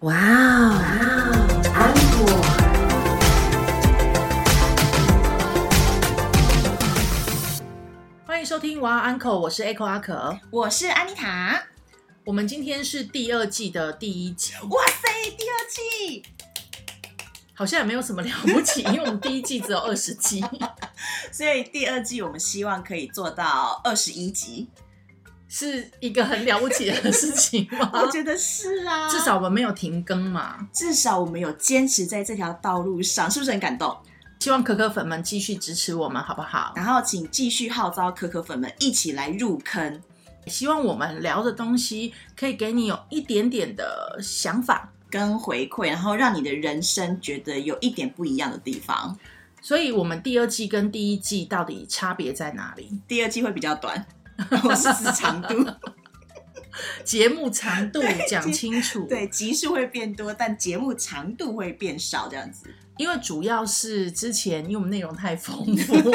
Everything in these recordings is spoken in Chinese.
哇哦，安果。欢迎收听《哇 Uncle》，我是 Echo 阿可。我是安妮塔。我们今天是第二季的第一集，哇塞，第二季好像也没有什么了不起，因为我们第一季只有二十集，所以第二季我们希望可以做到二十一集。是一个很了不起的 事情吗？我觉得是啊，至少我们没有停更嘛，至少我们有坚持在这条道路上，是不是很感动？希望可可粉们继续支持我们，好不好？然后请继续号召可可粉们一起来入坑。希望我们聊的东西可以给你有一点点的想法跟回馈，然后让你的人生觉得有一点不一样的地方。所以，我们第二季跟第一季到底差别在哪里？第二季会比较短，我是指长度，节目长度讲清楚。对，集数会变多，但节目长度会变少，这样子。因为主要是之前因为我们内容太丰富。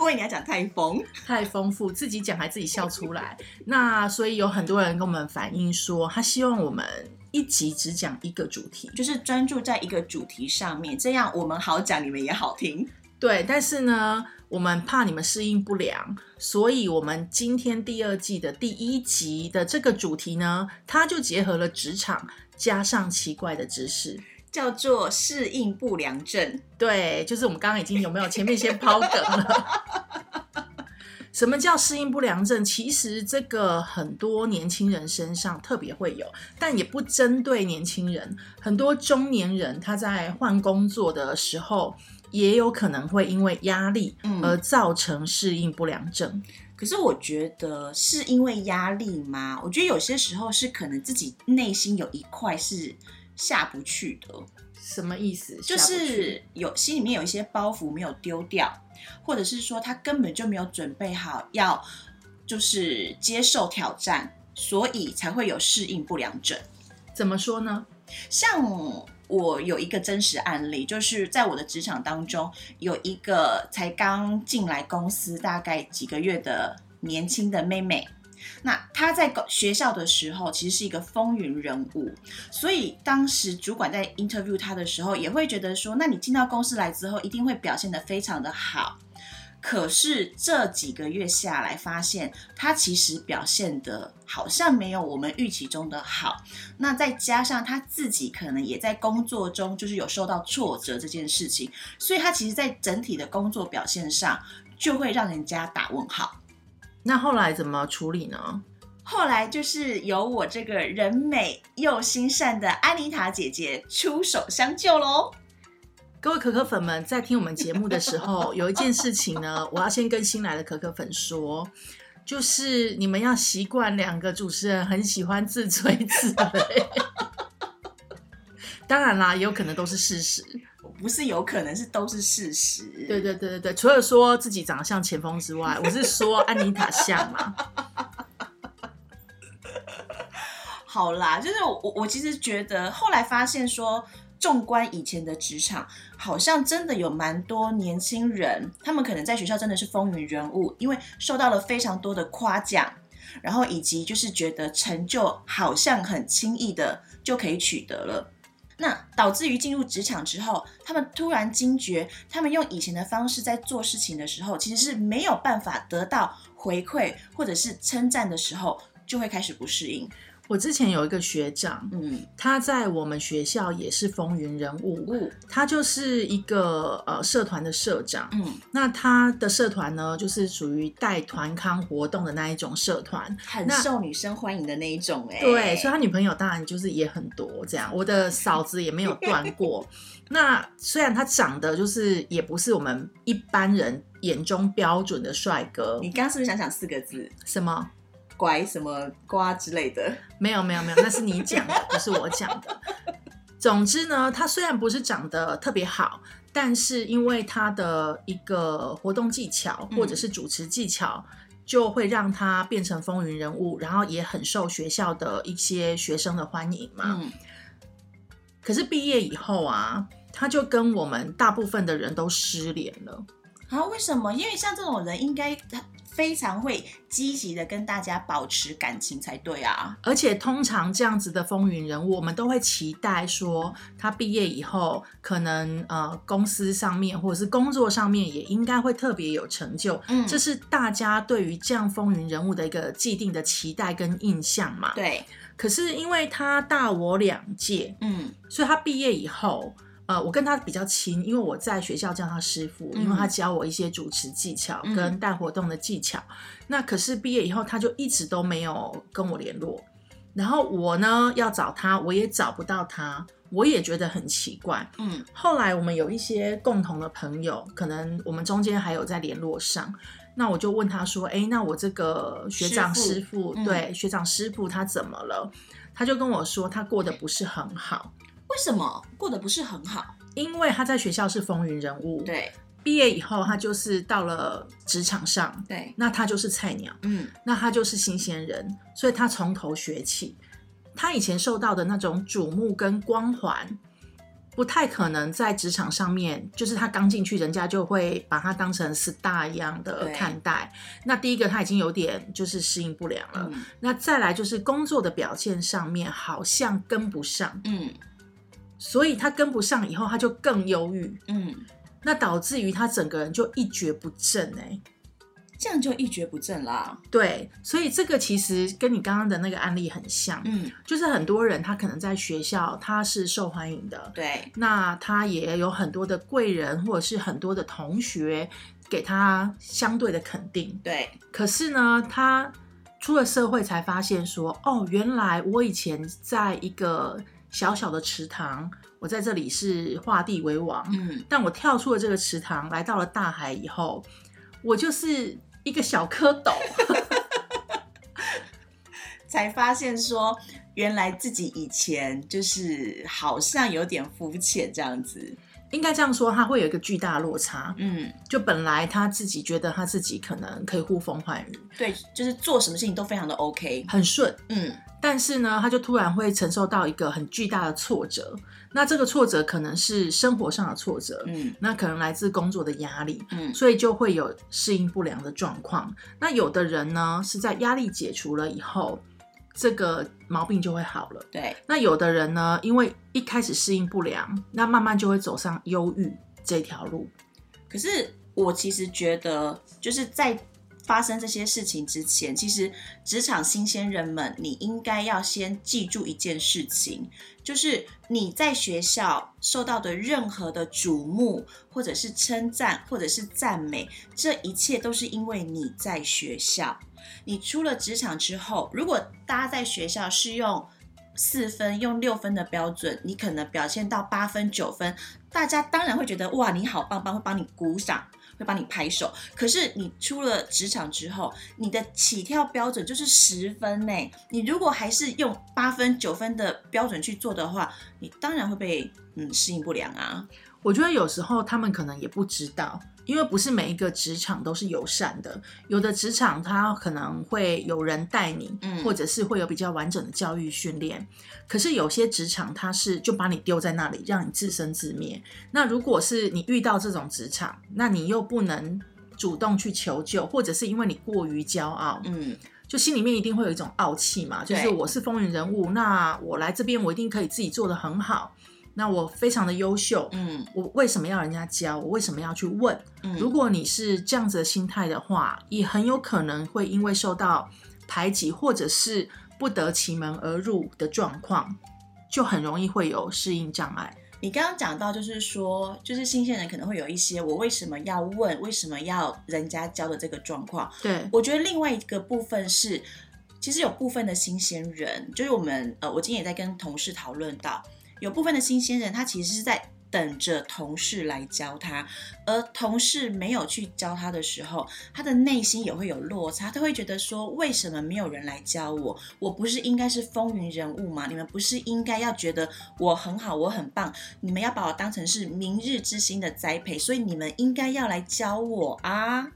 因为你要讲太丰太丰富，自己讲还自己笑出来。那所以有很多人跟我们反映说，他希望我们一集只讲一个主题，就是专注在一个主题上面，这样我们好讲，你们也好听。对，但是呢，我们怕你们适应不良，所以我们今天第二季的第一集的这个主题呢，它就结合了职场加上奇怪的知识。叫做适应不良症，对，就是我们刚刚已经有没有前面先抛梗了？什么叫适应不良症？其实这个很多年轻人身上特别会有，但也不针对年轻人，很多中年人他在换工作的时候，也有可能会因为压力而造成适应不良症。可是我觉得是因为压力吗？我觉得有些时候是可能自己内心有一块是。下不去的，什么意思？就是有心里面有一些包袱没有丢掉，或者是说他根本就没有准备好要就是接受挑战，所以才会有适应不良症。怎么说呢？像我有一个真实案例，就是在我的职场当中，有一个才刚进来公司大概几个月的年轻的妹妹。那她在学校的时候，其实是一个风云人物，所以当时主管在 interview 她的时候，也会觉得说，那你进到公司来之后，一定会表现得非常的好。可是这几个月下来，发现他其实表现的好像没有我们预期中的好。那再加上他自己可能也在工作中就是有受到挫折这件事情，所以他其实在整体的工作表现上，就会让人家打问号。那后来怎么处理呢？后来就是由我这个人美又心善的安妮塔姐姐出手相救喽。各位可可粉们，在听我们节目的时候，有一件事情呢，我要先跟新来的可可粉说，就是你们要习惯两个主持人很喜欢自吹自擂。当然啦，也有可能都是事实。不是有可能是都是事实。对对对对对，除了说自己长得像前锋之外，我是说安妮塔像嘛。好啦，就是我我其实觉得后来发现说，纵观以前的职场，好像真的有蛮多年轻人，他们可能在学校真的是风云人物，因为受到了非常多的夸奖，然后以及就是觉得成就好像很轻易的就可以取得了。那导致于进入职场之后，他们突然惊觉，他们用以前的方式在做事情的时候，其实是没有办法得到回馈或者是称赞的时候，就会开始不适应。我之前有一个学长，嗯，他在我们学校也是风云人物，他就是一个呃社团的社长，嗯，那他的社团呢，就是属于带团康活动的那一种社团，很受女生欢迎的那一种，哎，对，所以他女朋友当然就是也很多，这样，我的嫂子也没有断过。那虽然他长得就是也不是我们一般人眼中标准的帅哥，你刚刚是不是想讲四个字？什么？乖什么瓜之类的，没有没有没有，那是你讲的，不是我讲的。总之呢，他虽然不是长得特别好，但是因为他的一个活动技巧或者是主持技巧，就会让他变成风云人物，然后也很受学校的一些学生的欢迎嘛。可是毕业以后啊，他就跟我们大部分的人都失联了。啊？为什么？因为像这种人应该。非常会积极的跟大家保持感情才对啊。而且通常这样子的风云人物，我们都会期待说，他毕业以后，可能呃公司上面或者是工作上面也应该会特别有成就。嗯这是大家对于这样风云人物的一个既定的期待跟印象嘛。对，可是因为他大我两届，嗯所以他毕业以后，呃，我跟他比较亲，因为我在学校叫他师傅，嗯因为他教我一些主持技巧嗯跟带活动的技巧。那可是毕业以后，他就一直都没有跟我联络。然后我呢要找他，我也找不到他，我也觉得很奇怪。嗯后来我们有一些共同的朋友，可能我们中间还有在联络上。那我就问他说：“哎，那我这个学长师傅对学长师傅他怎么了？”他就跟我说，他过得不是很好。为什么过得不是很好？因为他在学校是风云人物，，对。毕业以后他就是到了职场上，对，那他就是菜鸟，嗯。那他就是新鲜人，所以他从头学起。他以前受到的那种瞩目跟光环，不太可能在职场上面，就是他刚进去，人家就会把他当成 star 一样的看待。那第一个他已经有点就是适应不良了，嗯。那再来就是工作的表现上面好像跟不上，嗯所以他跟不上以后，他就更忧郁。嗯，那导致于他整个人就一蹶不振哎、这样就一蹶不振啦。对，所以这个其实跟你刚刚的那个案例很像，嗯，就是很多人他可能在学校他是受欢迎的，对，那他也有很多的贵人或者是很多的同学给他相对的肯定，对，可是呢，他出了社会才发现说，哦，原来我以前在一个小小的池塘，我在这里是画地为王，嗯，但我跳出了这个池塘，来到了大海以后，我就是一个小蝌蚪。才发现说，原来自己以前就是好像有点肤浅这样子。应该这样说，他会有一个巨大的落差。嗯，就本来他自己觉得他自己可能可以呼风唤雨，对，就是做什么事情都非常的 OK。很顺，嗯但是呢，他就突然会承受到一个很巨大的挫折。那这个挫折可能是生活上的挫折，嗯那可能来自工作的压力，嗯所以就会有适应不良的状况。那有的人呢是在压力解除了以后，这个毛病就会好了。对，那有的人呢，因为一开始适应不良，那慢慢就会走上忧郁这条路。可是我其实觉得，就是在发生这些事情之前，其实职场新鲜人们，你应该要先记住一件事情，就是你在学校受到的任何的瞩目，或者是称赞，或者是赞美，这一切都是因为你在学校。你出了职场之后，如果大家在学校是用四分、用六分的标准，你可能表现到八分、九分，大家当然会觉得哇，你好棒棒，会帮你鼓掌，会帮你拍手。可是你出了职场之后，你的起跳标准就是十分呢。你如果还是用八分、九分的标准去做的话，你当然会被嗯适应不良啊。我觉得有时候他们可能也不知道，因为不是每一个职场都是友善的，有的职场它可能会有人带你，嗯或者是会有比较完整的教育训练。可是有些职场它是就把你丢在那里，让你自生自灭。那如果是你遇到这种职场，那你又不能主动去求救，或者是因为你过于骄傲，嗯，就心里面一定会有一种傲气嘛，就是我是风云人物，那我来这边我一定可以自己做得很好，那我非常的优秀，嗯我为什么要人家教？我为什么要去问？嗯，如果你是这样子的心态的话，也很有可能会因为受到排挤，或者是不得其门而入的状况，就很容易会有适应障碍。你刚刚讲到，就是说，就是新鲜人可能会有一些我为什么要问，为什么要人家教的这个状况。对，我觉得另外一个部分是，其实有部分的新鲜人，就是我们呃，我今天也在跟同事讨论到，有部分的新鲜人，他其实是在等着同事来教他，而同事没有去教他的时候，他的内心也会有落差，他会觉得说，为什么没有人来教我？我不是应该是风云人物吗？你们不是应该要觉得我很好，我很棒，你们要把我当成是明日之星的栽培，所以你们应该要来教我啊。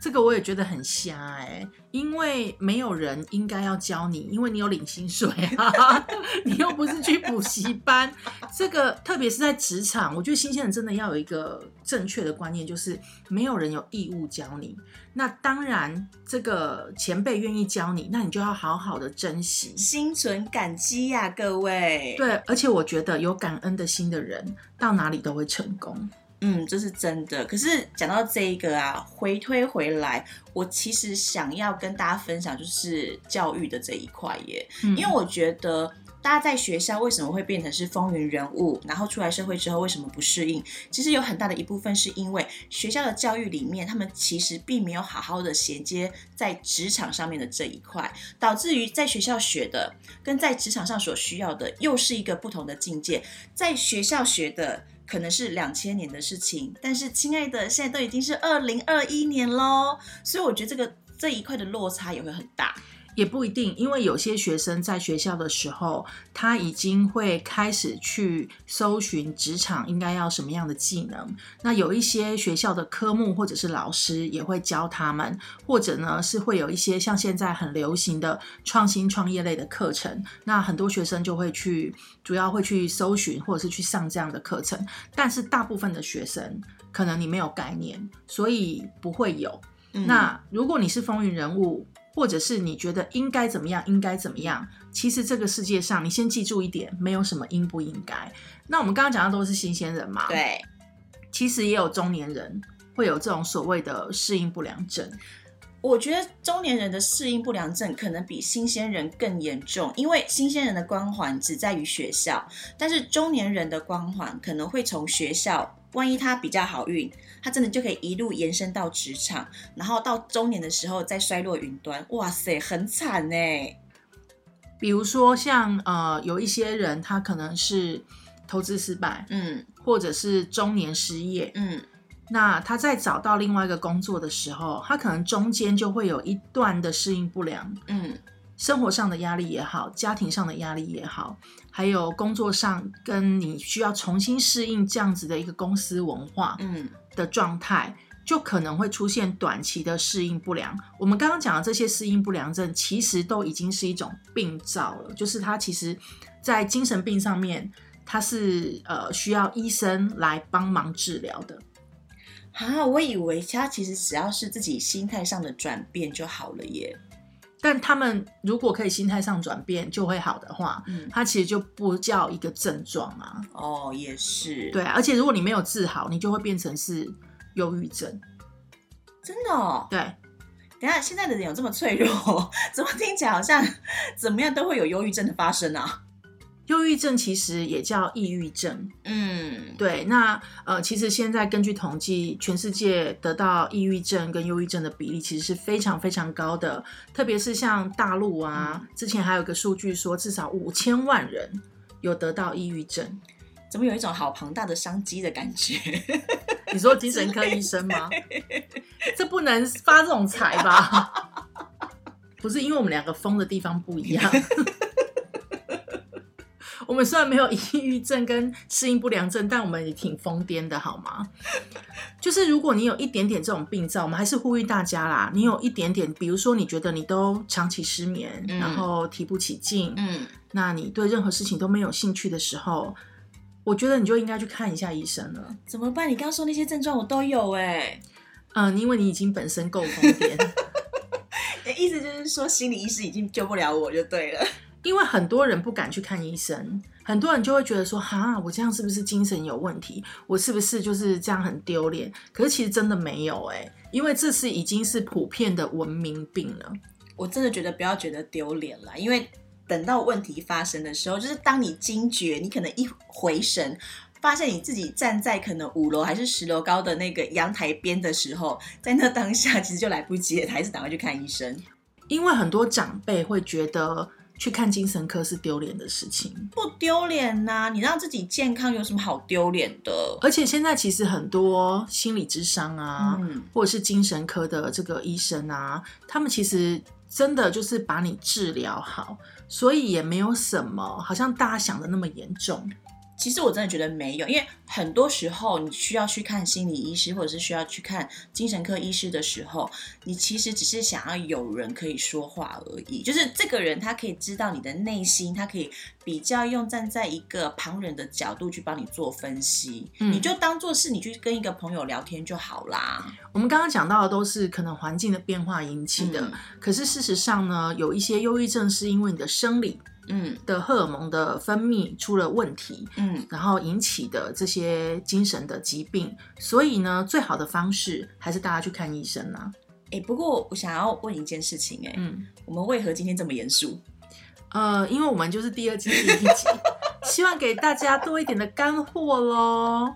这个我也觉得很瞎哎、因为没有人应该要教你，因为你有领薪水啊，你又不是去补习班。这个特别是在职场，我觉得新鲜人真的要有一个正确的观念，就是没有人有义务教你。那当然，这个前辈愿意教你，那你就要好好的珍惜。心存感激呀、各位。，对，而且我觉得有感恩的心的人，到哪里都会成功。嗯，这是真的。可是讲到这一个啊，回推回来，我其实想要跟大家分享，就是教育的这一块耶。嗯因为我觉得大家在学校为什么会变成是风云人物，然后出来社会之后为什么不适应？其实有很大的一部分是因为学校的教育里面，他们其实并没有好好的衔接在职场上面的这一块，导致于在学校学的跟在职场上所需要的又是一个不同的境界。在学校学的。可能是两千年的事情，但是亲爱的，现在都已经是二零二一年喽，所以我觉得这个这一块的落差也会很大。也不一定，因为有些学生在学校的时候，他已经会开始去搜寻职场应该要什么样的技能。那有一些学校的科目或者是老师也会教他们，或者呢是会有一些像现在很流行的创新创业类的课程。那很多学生就会去，主要会去搜寻或者是去上这样的课程。但是大部分的学生可能你没有概念，所以不会有。嗯那如果你是风云人物，或者是你觉得应该怎么样，应该怎么样，其实这个世界上，你先记住一点，没有什么应不应该。那我们刚刚讲的都是新鲜人嘛，，对，其实也有中年人会有这种所谓的适应不良症。我觉得中年人的适应不良症可能比新鲜人更严重，因为新鲜人的光环只在于学校，但是中年人的光环可能会从学校，万一他比较好运，他真的就可以一路延伸到职场，然后到中年的时候再衰落云端，哇塞，很惨呢。比如说像呃，有一些人他可能是投资失败，嗯。或者是中年失业，嗯。那他在找到另外一个工作的时候，他可能中间就会有一段的适应不良，嗯生活上的压力也好，家庭上的压力也好，还有工作上跟你需要重新适应这样子的一个公司文化嗯的状态，就可能会出现短期的适应不良。我们刚刚讲的这些适应不良症，其实都已经是一种病灶了，就是它其实在精神病上面，它是呃需要医生来帮忙治疗的。啊，我以为他其实只要是自己心态上的转变就好了耶。但他们如果可以心态上转变就会好的话，嗯，它其实就不叫一个症状啊。哦，也是，对，啊，而且如果你没有治好，你就会变成是忧郁症。真的哦。对，等下，现在的人有这么脆弱，怎么听起来好像怎么样都会有忧郁症的发生啊？忧郁症其实也叫抑郁症。嗯，对，那呃，其实现在根据统计，全世界得到抑郁症跟忧郁症的比例其实是非常非常高的，特别是像大陆啊，之前还有个数据说，至少五千万人有得到抑郁症。怎么有一种好庞大的商机的感觉？你说精神科医生吗？这不能发这种财吧？不是因为我们两个疯的地方不一样。我们虽然没有抑郁症跟适应不良症，但我们也挺疯癫的，好吗？就是如果你有一点点这种病灶，我们还是呼吁大家啦。你有一点点，比如说你觉得你都长期失眠，嗯然后提不起劲，嗯，那你对任何事情都没有兴趣的时候，我觉得你就应该去看一下医生了。怎么办？你刚刚说那些症状我都有哎、嗯，因为你已经本身够疯癫。意思就是说心理医师已经救不了我就对了。因为很多人不敢去看医生，很多人就会觉得说，哈，我这样是不是精神有问题？我是不是就是这样很丢脸？可是其实真的没有哎、因为这是已经是普遍的文明病了。我真的觉得不要觉得丢脸了，因为等到问题发生的时候，就是当你惊觉，你可能一回神，发现你自己站在可能五楼还是十楼高的那个阳台边的时候，在那当下其实就来不及了，还是赶快去看医生。因为很多长辈会觉得去看精神科是丢脸的事情，不丢脸呐，你让自己健康有什么好丢脸的？而且现在其实很多心理智商啊，嗯，或者是精神科的这个医生啊，他们其实真的就是把你治疗好，所以也没有什么好像大家想的那么严重。其实我真的觉得没有，因为很多时候你需要去看心理医师，或者是需要去看精神科医师的时候，你其实只是想要有人可以说话而已。就是这个人他可以知道你的内心，他可以比较用站在一个旁人的角度去帮你做分析，嗯你就当做是你去跟一个朋友聊天就好啦。我们刚刚讲到的都是可能环境的变化引起的，嗯可是事实上呢，有一些忧郁症是因为你的生理嗯的荷尔蒙的分泌出了问题，嗯，然后引起的这些精神的疾病，所以呢，最好的方式还是大家去看医生啊。哎、不过我想要问一件事情、哎、嗯，我们为何今天这么严肃？呃，因为我们就是第二季第一集，希望给大家多一点的干货喽。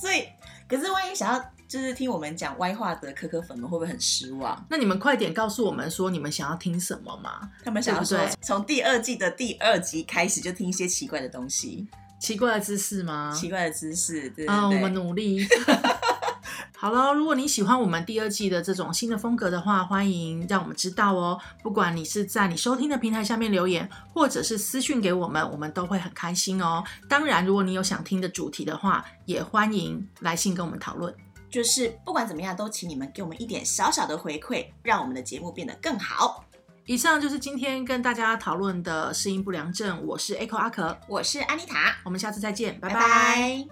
所以，可是万一想要就是听我们讲歪话的可可粉们，会不会很失望？那你们快点告诉我们说你们想要听什么嘛？他们想要说从第二季的第二集开始就听一些奇怪的东西，奇怪的知识吗？奇怪的知识，对对啊、对。我们努力。好了，如果你喜欢我们第二季的这种新的风格的话，欢迎让我们知道哦。不管你是在你收听的平台下面留言，或者是私讯给我们，我们都会很开心哦。当然，如果你有想听的主题的话，也欢迎来信跟我们讨论。就是不管怎么样，都请你们给我们一点小小的回馈，让我们的节目变得更好。以上就是今天跟大家讨论的适应不良症，我是 Echo 阿可，我是安妮塔，我们下次再见，拜拜拜。拜